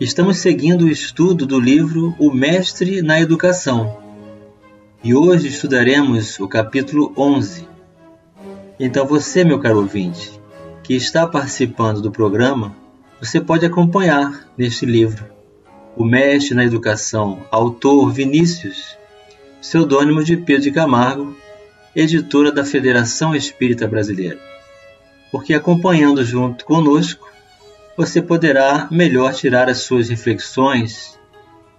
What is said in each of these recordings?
Estamos seguindo o estudo do livro O Mestre na Educação e hoje estudaremos o capítulo 11. Então, você, meu caro ouvinte, que está participando do programa, você pode acompanhar neste livro O Mestre na Educação, autor Vinícius pseudônimo de Pedro de Camargo, editora da Federação Espírita Brasileira. Porque acompanhando junto conosco, você poderá melhor tirar as suas reflexões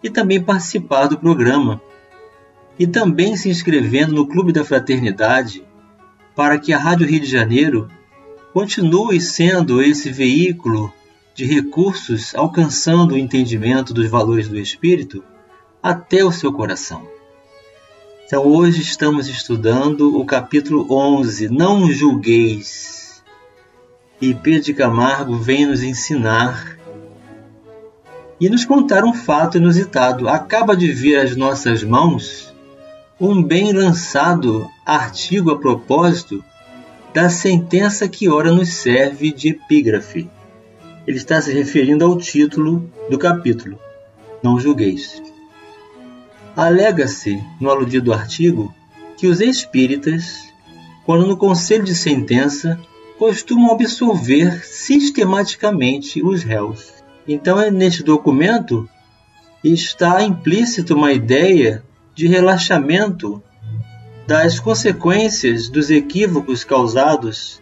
e também participar do programa. E também se inscrevendo no Clube da Fraternidade para que a Rádio Rio de Janeiro continue sendo esse veículo de recursos alcançando o entendimento dos valores do espírito até o seu coração. Então hoje estamos estudando o capítulo 11, Não julgueis. E Pedro de Camargo vem nos ensinar e nos contar um fato inusitado. Acaba de vir às nossas mãos um bem lançado artigo a propósito da sentença que ora nos serve de epígrafe. Ele está se referindo ao título do capítulo, Não julgueis. Alega-se, no aludido artigo, que os espíritas, quando no conselho de sentença, costumam absolver sistematicamente os réus. Então, neste documento está implícito uma ideia de relaxamento das consequências dos equívocos causados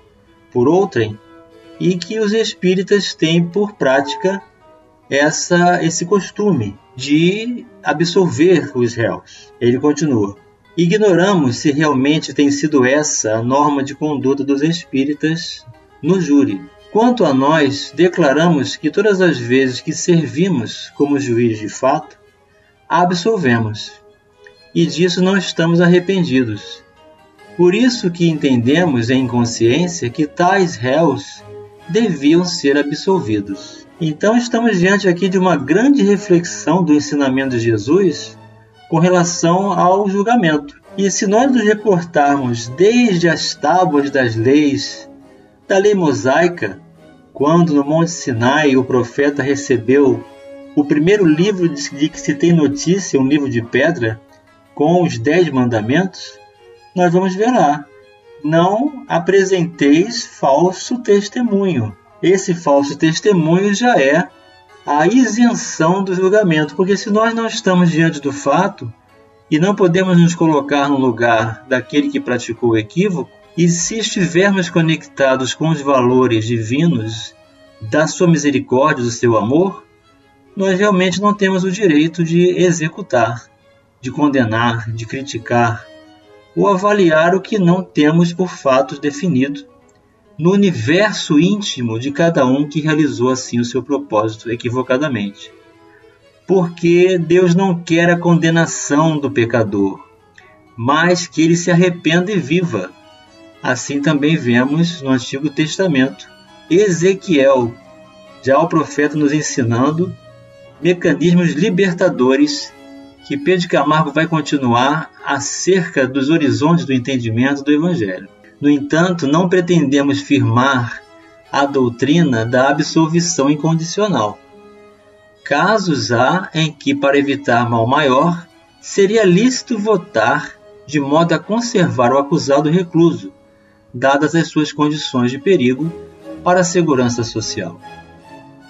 por outrem e que os espíritas têm por prática essa, esse costume de absolver os réus. Ele continua. Ignoramos se realmente tem sido essa a norma de conduta dos espíritas no júri. Quanto a nós, declaramos que todas as vezes que servimos como juiz de fato, absolvemos. E disso não estamos arrependidos. Por isso que entendemos em consciência que tais réus deviam ser absolvidos. Então estamos diante aqui de uma grande reflexão do ensinamento de Jesus com relação ao julgamento. E se nós nos reportarmos desde as tábuas das leis, da lei mosaica, quando no Monte Sinai o profeta recebeu o primeiro livro de que se tem notícia, um livro de pedra, com os dez mandamentos, nós vamos ver lá. Não apresenteis falso testemunho esse falso testemunho já é a isenção do julgamento, porque se nós não estamos diante do fato e não podemos nos colocar no lugar daquele que praticou o equívoco, e se estivermos conectados com os valores divinos da sua misericórdia, do seu amor, nós realmente não temos o direito de executar, de condenar, de criticar ou avaliar o que não temos por fatos definidos no universo íntimo de cada um que realizou assim o seu propósito equivocadamente. Porque Deus não quer a condenação do pecador, mas que ele se arrependa e viva. Assim também vemos no Antigo Testamento Ezequiel, já o profeta nos ensinando mecanismos libertadores que Pedro Camargo vai continuar acerca dos horizontes do entendimento do Evangelho. No entanto, não pretendemos firmar a doutrina da absolvição incondicional. Casos há em que, para evitar mal maior, seria lícito votar de modo a conservar o acusado recluso, dadas as suas condições de perigo para a segurança social.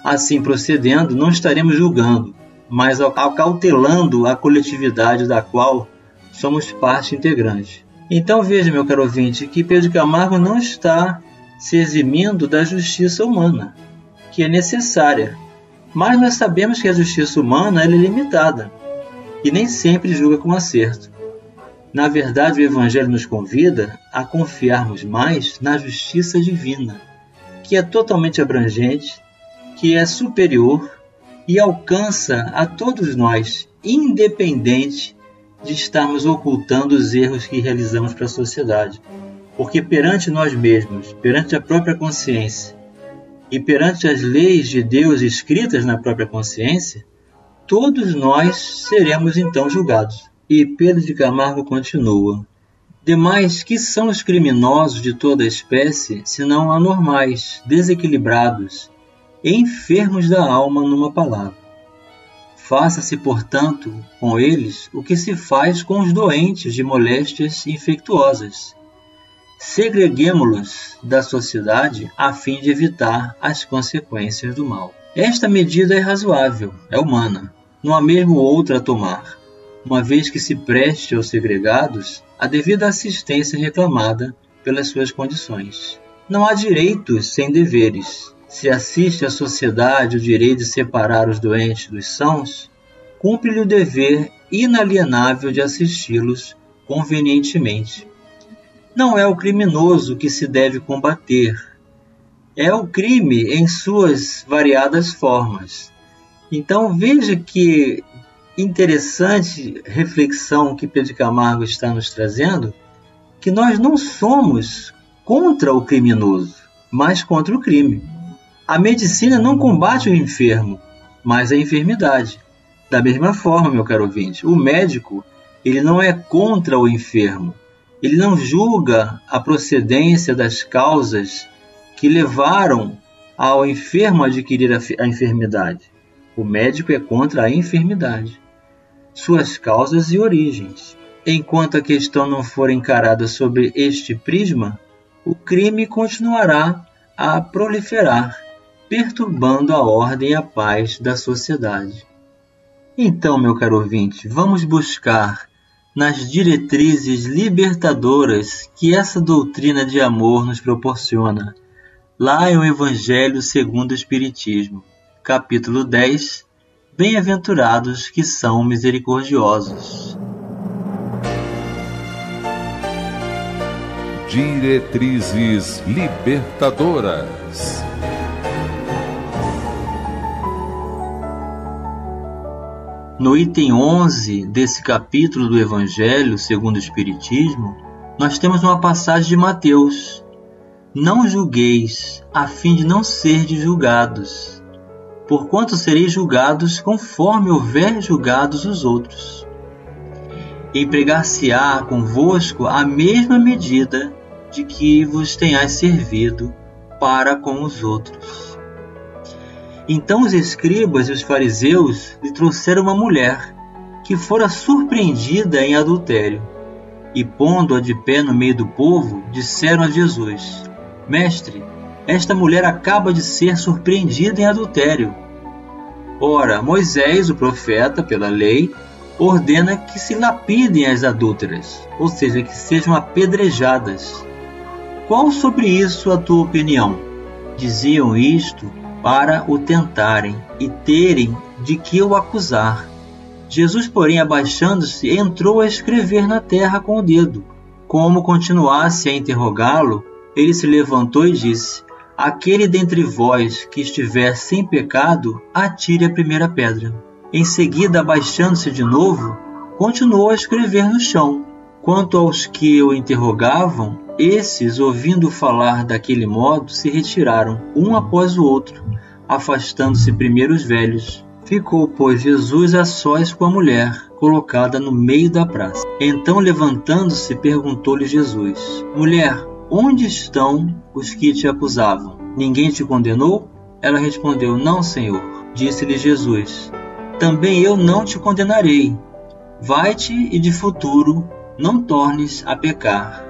Assim procedendo, não estaremos julgando, mas acautelando a coletividade da qual somos parte integrante. Então veja, meu caro ouvinte, que Pedro Camargo não está se eximindo da justiça humana, que é necessária. Mas nós sabemos que a justiça humana é limitada e nem sempre julga com acerto. Na verdade, o Evangelho nos convida a confiarmos mais na justiça divina, que é totalmente abrangente, que é superior e alcança a todos nós, independente de estarmos ocultando os erros que realizamos para a sociedade. Porque perante nós mesmos, perante a própria consciência e perante as leis de Deus escritas na própria consciência, todos nós seremos então julgados. E Pedro de Camargo continua: Demais, que são os criminosos de toda espécie, senão anormais, desequilibrados, enfermos da alma numa palavra. Faça-se, portanto, com eles o que se faz com os doentes de moléstias infectuosas. Segreguemo-los da sociedade a fim de evitar as consequências do mal. Esta medida é razoável, é humana. Não há mesmo outra a tomar, uma vez que se preste aos segregados a devida assistência reclamada pelas suas condições. Não há direitos sem deveres, se assiste à sociedade o direito de separar os doentes dos sãos, cumpre-lhe o dever inalienável de assisti-los convenientemente. Não é o criminoso que se deve combater, é o crime em suas variadas formas. Então veja que interessante reflexão que Pedro Camargo está nos trazendo, que nós não somos contra o criminoso, mas contra o crime. A medicina não combate o enfermo, mas a enfermidade. Da mesma forma, meu caro ouvinte, o médico ele não é contra o enfermo. Ele não julga a procedência das causas que levaram ao enfermo a adquirir a, a enfermidade. O médico é contra a enfermidade, suas causas e origens. Enquanto a questão não for encarada sobre este prisma, o crime continuará a proliferar perturbando a ordem e a paz da sociedade. Então, meu caro ouvinte, vamos buscar nas diretrizes libertadoras que essa doutrina de amor nos proporciona. Lá em o Evangelho segundo o Espiritismo, capítulo 10, Bem-aventurados que são misericordiosos. Diretrizes libertadoras. No item 11 desse capítulo do Evangelho segundo o Espiritismo, nós temos uma passagem de Mateus: Não julgueis, a fim de não serdes julgados, porquanto sereis julgados conforme houver julgados os outros. Empregar-se-á convosco a mesma medida de que vos tenhais servido para com os outros. Então os escribas e os fariseus lhe trouxeram uma mulher que fora surpreendida em adultério. E pondo-a de pé no meio do povo, disseram a Jesus: Mestre, esta mulher acaba de ser surpreendida em adultério. Ora, Moisés, o profeta, pela lei, ordena que se lapidem as adúlteras, ou seja, que sejam apedrejadas. Qual sobre isso a tua opinião? Diziam isto para o tentarem e terem de que o acusar. Jesus, porém, abaixando-se, entrou a escrever na terra com o dedo. Como continuasse a interrogá-lo, ele se levantou e disse: Aquele dentre vós que estiver sem pecado, atire a primeira pedra. Em seguida, abaixando-se de novo, continuou a escrever no chão. Quanto aos que o interrogavam, esses, ouvindo falar daquele modo, se retiraram, um após o outro, afastando-se primeiro os velhos. Ficou, pois, Jesus a sós com a mulher, colocada no meio da praça. Então, levantando-se, perguntou-lhe Jesus: Mulher, onde estão os que te acusavam? Ninguém te condenou? Ela respondeu: Não, Senhor. Disse-lhe Jesus: Também eu não te condenarei. Vai-te e de futuro não tornes a pecar.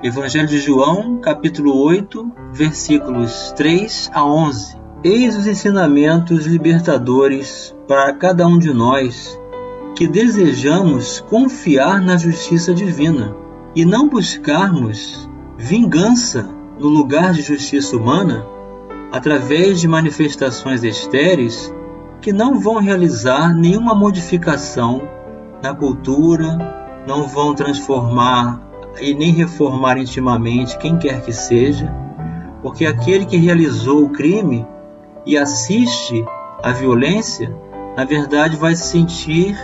Evangelho de João, capítulo 8, versículos 3 a 11. Eis os ensinamentos libertadores para cada um de nós que desejamos confiar na justiça divina e não buscarmos vingança no lugar de justiça humana através de manifestações estéreis que não vão realizar nenhuma modificação na cultura, não vão transformar e nem reformar intimamente quem quer que seja, porque aquele que realizou o crime e assiste a violência, na verdade vai se sentir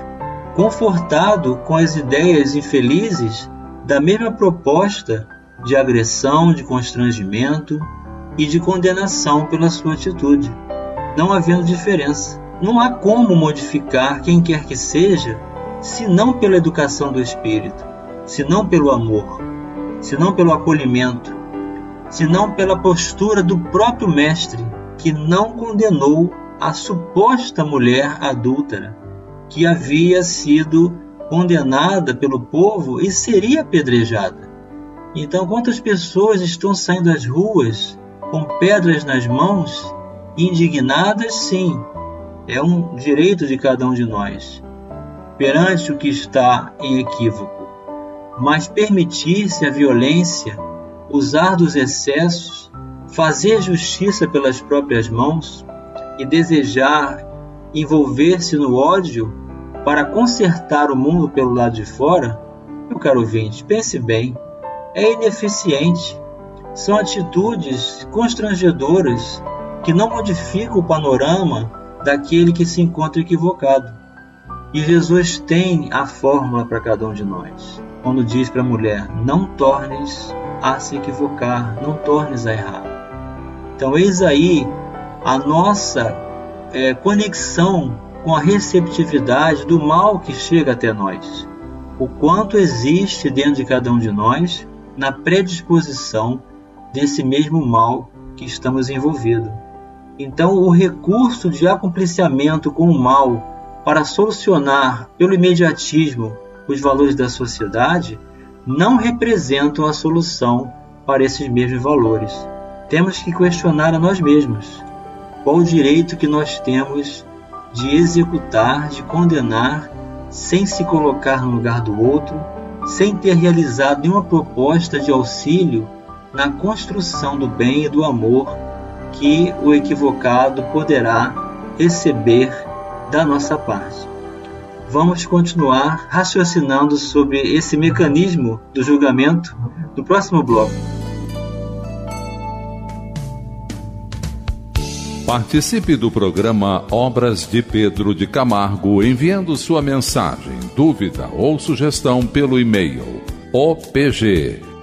confortado com as ideias infelizes da mesma proposta de agressão, de constrangimento e de condenação pela sua atitude, não havendo diferença. Não há como modificar quem quer que seja, se não pela educação do espírito, se não pelo amor, se não pelo acolhimento, se não pela postura do próprio mestre, que não condenou a suposta mulher adúltera, que havia sido condenada pelo povo e seria apedrejada. Então, quantas pessoas estão saindo às ruas com pedras nas mãos, indignadas, sim, é um direito de cada um de nós, perante o que está em equívoco. Mas permitir-se a violência, usar dos excessos, fazer justiça pelas próprias mãos e desejar envolver-se no ódio para consertar o mundo pelo lado de fora, meu caro ouvinte, pense bem, é ineficiente. São atitudes constrangedoras que não modificam o panorama daquele que se encontra equivocado. E Jesus tem a fórmula para cada um de nós. Quando diz para a mulher: Não tornes a se equivocar, não tornes a errar. Então, eis aí a nossa é, conexão com a receptividade do mal que chega até nós. O quanto existe dentro de cada um de nós na predisposição desse mesmo mal que estamos envolvidos. Então, o recurso de acompliciamento com o mal para solucionar pelo imediatismo os valores da sociedade não representam a solução para esses mesmos valores. Temos que questionar a nós mesmos qual o direito que nós temos de executar, de condenar, sem se colocar no lugar do outro, sem ter realizado nenhuma proposta de auxílio na construção do bem e do amor que o equivocado poderá receber da nossa parte. Vamos continuar raciocinando sobre esse mecanismo do julgamento no próximo bloco. Participe do programa Obras de Pedro de Camargo enviando sua mensagem, dúvida ou sugestão pelo e-mail opg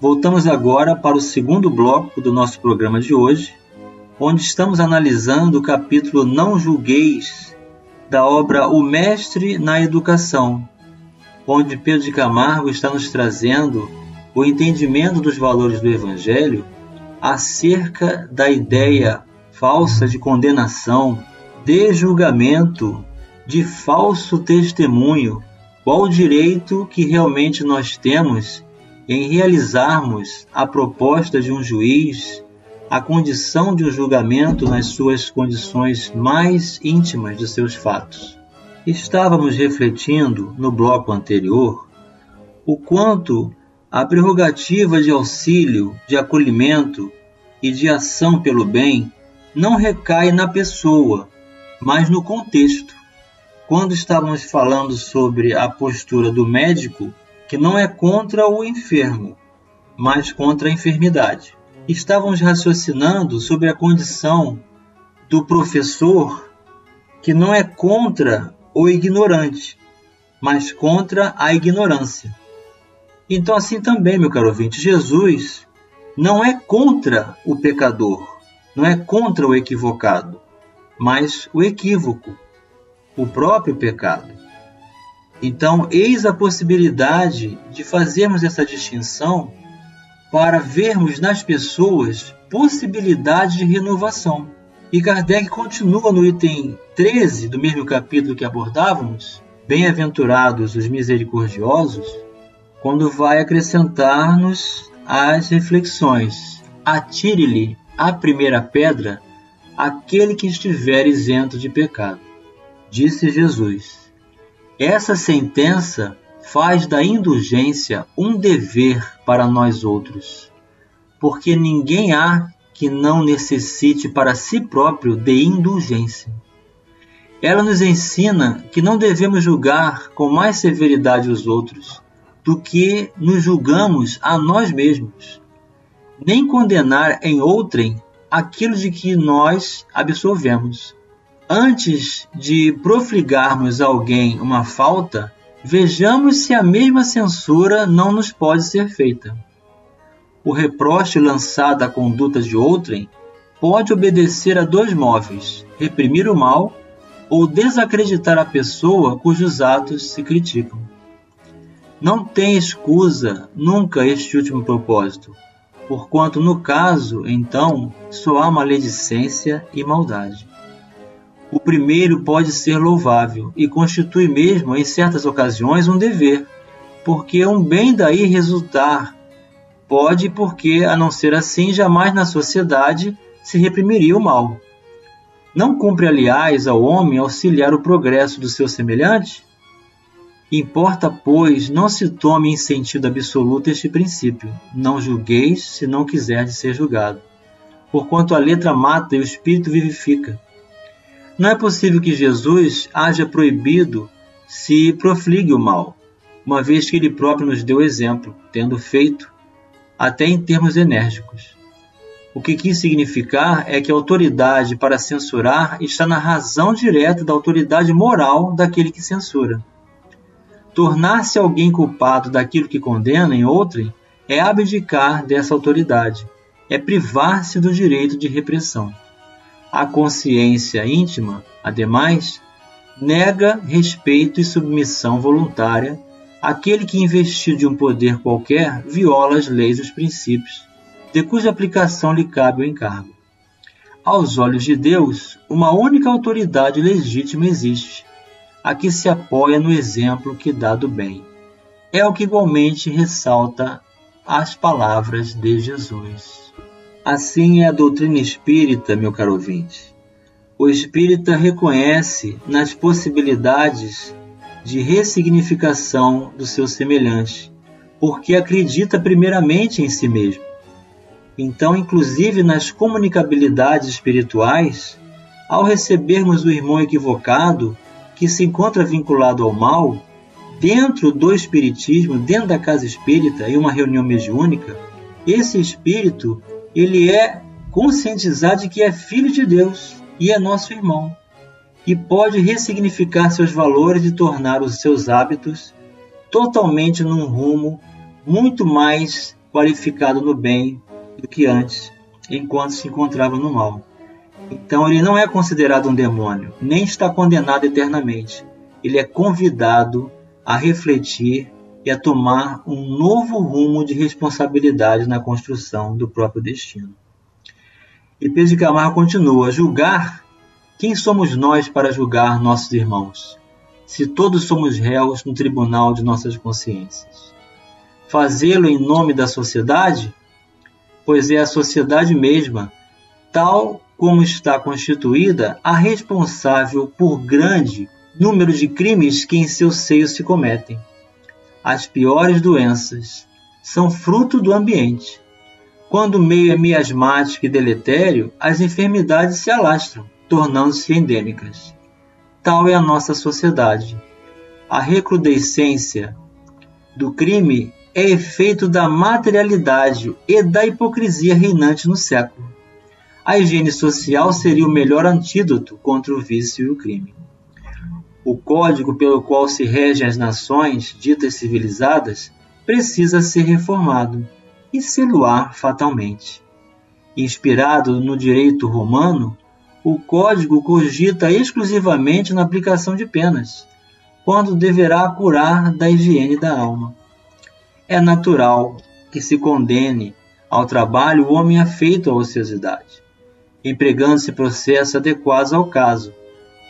voltamos agora para o segundo bloco do nosso programa de hoje, onde estamos analisando o capítulo Não Julgueis da obra O Mestre na Educação, onde Pedro de Camargo está nos trazendo o entendimento dos valores do Evangelho acerca da ideia falsa de condenação, de julgamento, de falso testemunho, qual o direito que realmente nós temos em realizarmos a proposta de um juiz, a condição de um julgamento nas suas condições mais íntimas de seus fatos. Estávamos refletindo no bloco anterior o quanto a prerrogativa de auxílio, de acolhimento e de ação pelo bem não recai na pessoa, mas no contexto. Quando estávamos falando sobre a postura do médico, que não é contra o enfermo, mas contra a enfermidade. Estávamos raciocinando sobre a condição do professor, que não é contra o ignorante, mas contra a ignorância. Então, assim também, meu caro ouvinte, Jesus não é contra o pecador, não é contra o equivocado, mas o equívoco, o próprio pecado. Então, eis a possibilidade de fazermos essa distinção para vermos nas pessoas possibilidade de renovação. E Kardec continua no item 13 do mesmo capítulo que abordávamos, Bem-aventurados os misericordiosos, quando vai acrescentar-nos as reflexões. Atire-lhe a primeira pedra aquele que estiver isento de pecado. Disse Jesus: Essa sentença faz da indulgência um dever para nós outros, porque ninguém há que não necessite para si próprio de indulgência. Ela nos ensina que não devemos julgar com mais severidade os outros do que nos julgamos a nós mesmos, nem condenar em outrem aquilo de que nós absolvemos. Antes de profligarmos a alguém uma falta, vejamos se a mesma censura não nos pode ser feita. O reproche lançado à conduta de outrem pode obedecer a dois móveis: reprimir o mal ou desacreditar a pessoa cujos atos se criticam. Não tem escusa nunca este último propósito, porquanto no caso, então, só há maledicência e maldade. O primeiro pode ser louvável e constitui mesmo, em certas ocasiões, um dever, porque um bem daí resultar pode, porque, a não ser assim, jamais na sociedade se reprimiria o mal. Não cumpre, aliás, ao homem auxiliar o progresso do seu semelhante? Importa, pois, não se tome em sentido absoluto este princípio: não julgueis se não quiserdes ser julgado. Porquanto a letra mata e o espírito vivifica. Não é possível que Jesus haja proibido se profligue o mal, uma vez que ele próprio nos deu exemplo, tendo feito, até em termos enérgicos. O que quis significar é que a autoridade para censurar está na razão direta da autoridade moral daquele que censura. Tornar-se alguém culpado daquilo que condena em outrem é abdicar dessa autoridade, é privar-se do direito de repressão. A consciência íntima, ademais, nega respeito e submissão voluntária àquele que, investido de um poder qualquer, viola as leis e os princípios, de cuja aplicação lhe cabe o encargo. Aos olhos de Deus, uma única autoridade legítima existe, a que se apoia no exemplo que dá do bem. É o que igualmente ressalta as palavras de Jesus. Assim é a doutrina espírita, meu caro ouvinte. O espírita reconhece nas possibilidades de ressignificação do seu semelhante, porque acredita primeiramente em si mesmo. Então, inclusive nas comunicabilidades espirituais, ao recebermos o irmão equivocado, que se encontra vinculado ao mal, dentro do espiritismo, dentro da casa espírita, em uma reunião mediúnica, esse espírito ele é conscientizado de que é filho de Deus e é nosso irmão e pode ressignificar seus valores e tornar os seus hábitos totalmente num rumo muito mais qualificado no bem do que antes, enquanto se encontrava no mal. Então ele não é considerado um demônio, nem está condenado eternamente. Ele é convidado a refletir e a tomar um novo rumo de responsabilidade na construção do próprio destino. E Pedro de Camargo continua: julgar quem somos nós para julgar nossos irmãos, se todos somos réus no tribunal de nossas consciências? Fazê-lo em nome da sociedade? Pois é a sociedade mesma, tal como está constituída, a responsável por grande número de crimes que em seu seio se cometem. As piores doenças são fruto do ambiente. Quando o meio é miasmático e deletério, as enfermidades se alastram, tornando-se endêmicas. Tal é a nossa sociedade. A recrudescência do crime é efeito da materialidade e da hipocrisia reinante no século a higiene social seria o melhor antídoto contra o vício e o crime. O código pelo qual se regem as nações ditas civilizadas precisa ser reformado e seluar fatalmente. Inspirado no direito romano, o código cogita exclusivamente na aplicação de penas, quando deverá curar da higiene da alma. É natural que se condene ao trabalho o homem afeito à ociosidade empregando-se processos adequados ao caso,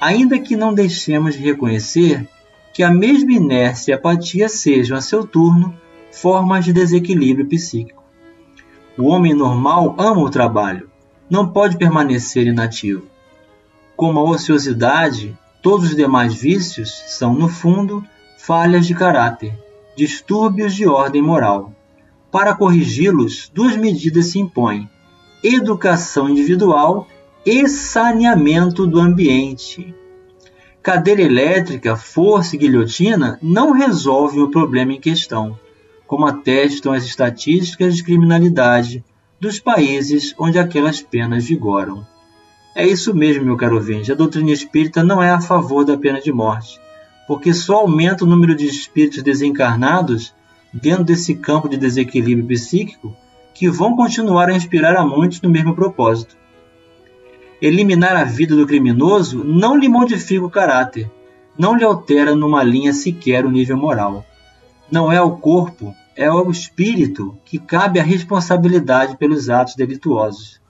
ainda que não deixemos de reconhecer que a mesma inércia e apatia sejam, a seu turno, formas de desequilíbrio psíquico. O homem normal ama o trabalho, não pode permanecer inativo. Como a ociosidade Todos os demais vícios são, no fundo, falhas de caráter, distúrbios de ordem moral. Para corrigi-los, duas medidas se impõem: educação individual e saneamento do ambiente. Cadeira elétrica, força e guilhotina não resolvem o problema em questão, como atestam as estatísticas de criminalidade dos países onde aquelas penas vigoram. É isso mesmo, meu caro ouvinte. A doutrina espírita não é a favor da pena de morte, porque só aumenta o número de espíritos desencarnados dentro desse campo de desequilíbrio psíquico que vão continuar a inspirar a muitos no mesmo propósito. Eliminar a vida do criminoso não lhe modifica o caráter, não lhe altera numa linha sequer o nível moral. Não é o corpo, é o espírito que cabe a responsabilidade pelos atos delituosos.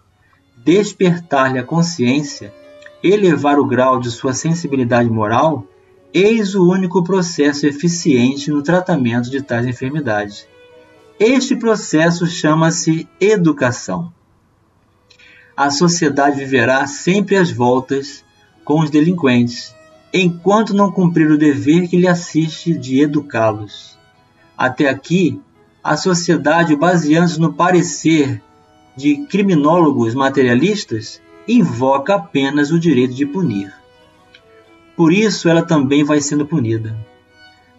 Despertar-lhe a consciência, elevar o grau de sua sensibilidade moral, eis o único processo eficiente no tratamento de tais enfermidades. Este processo chama-se educação a sociedade viverá sempre às voltas com os delinquentes, enquanto não cumprir o dever que lhe assiste de educá-los. Até aqui, a sociedade, baseando-se no parecer de criminólogos materialistas, invoca apenas o direito de punir. Por isso, ela também vai sendo punida.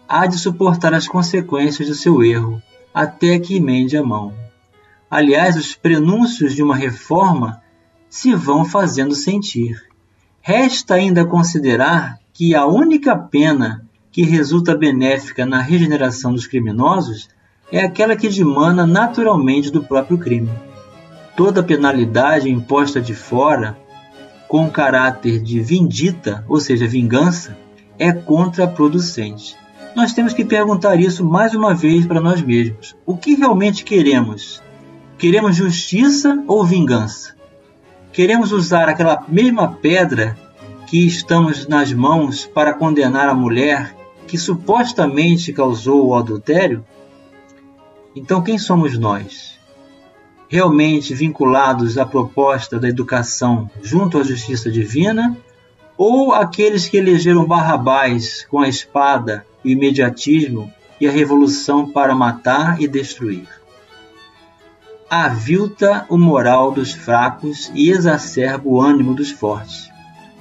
Há de suportar as consequências do seu erro, até que emende a mão. Aliás, os prenúncios de uma reforma se vão fazendo sentir. Resta ainda considerar que a única pena que resulta benéfica na regeneração dos criminosos é aquela que dimana naturalmente do próprio crime. Toda penalidade imposta de fora, com caráter de vindita, ou seja, vingança, é contraproducente. Nós temos que perguntar isso mais uma vez para nós mesmos. O que realmente queremos? Queremos justiça ou vingança? Queremos usar aquela mesma pedra que estamos nas mãos para condenar a mulher que supostamente causou o adultério? Então, quem somos nós? Realmente vinculados à proposta da educação junto à justiça divina? Ou aqueles que elegeram Barrabás com a espada, o imediatismo e a revolução para matar e destruir? Avilta o moral dos fracos e exacerba o ânimo dos fortes.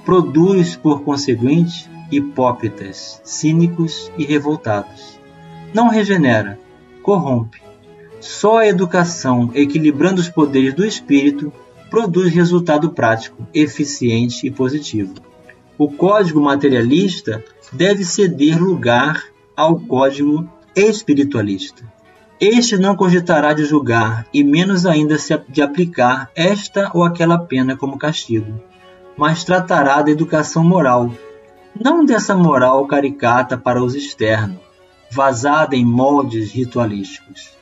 Produz, por conseguinte, hipócritas, cínicos e revoltados. Não regenera, corrompe. Só a educação, equilibrando os poderes do espírito, produz resultado prático, eficiente e positivo. O código materialista deve ceder lugar ao código espiritualista. Este não cogitará de julgar, e menos ainda de aplicar esta ou aquela pena como castigo, mas tratará da educação moral, não dessa moral caricata para os externos, vazada em moldes ritualísticos,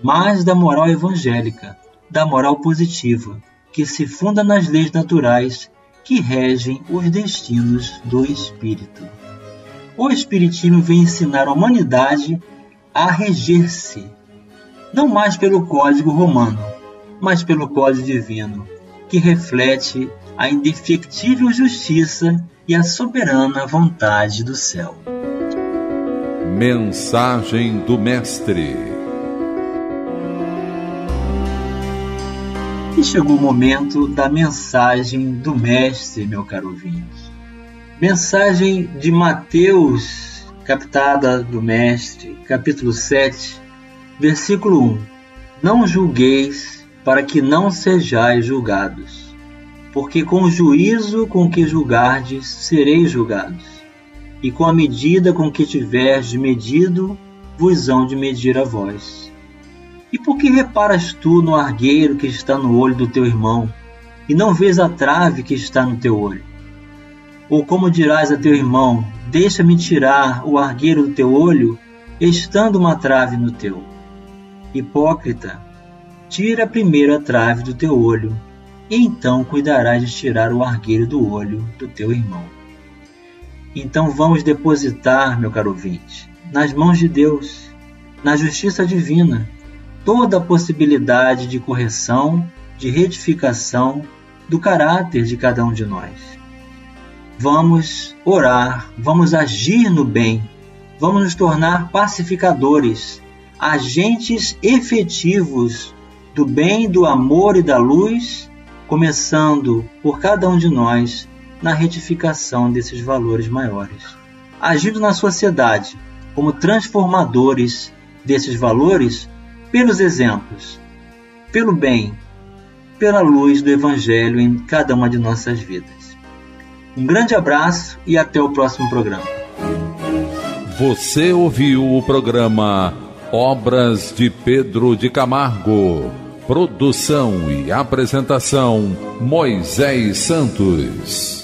mas da moral evangélica, da moral positiva, que se funda nas leis naturais que regem os destinos do espírito. O Espiritismo vem ensinar a humanidade a reger-se não mais pelo código romano, mas pelo código divino, que reflete a indefectível justiça e a soberana vontade do céu. Mensagem do Mestre E chegou o momento da mensagem do Mestre, meu caro ouvinte. Mensagem de Mateus, captada do Mestre, capítulo 7, Versículo 1: Não julgueis para que não sejais julgados, porque com o juízo com que julgardes sereis julgados, e com a medida com que tiverdes medido, vos hão de medir a vós. E por que reparas tu no argueiro que está no olho do teu irmão, e não vês a trave que está no teu olho? Ou como dirás a teu irmão: Deixa-me tirar o argueiro do teu olho, estando uma trave no teu? Hipócrita, tira primeiro a trave do teu olho, e então cuidarás de tirar o argueiro do olho do teu irmão. Então vamos depositar, meu caro ouvinte, nas mãos de Deus, na justiça divina, toda a possibilidade de correção, de retificação do caráter de cada um de nós. vamos orar, vamos agir no bem, vamos nos tornar pacificadores, agentes efetivos do bem, do amor e da luz, começando por cada um de nós na retificação desses valores maiores. Agindo na sociedade como transformadores desses valores pelos exemplos, pelo bem, pela luz do Evangelho em cada uma de nossas vidas. Um grande abraço e até o próximo programa. Você ouviu o programa Obras de Pedro de Camargo. Produção e apresentação Moisés Santos.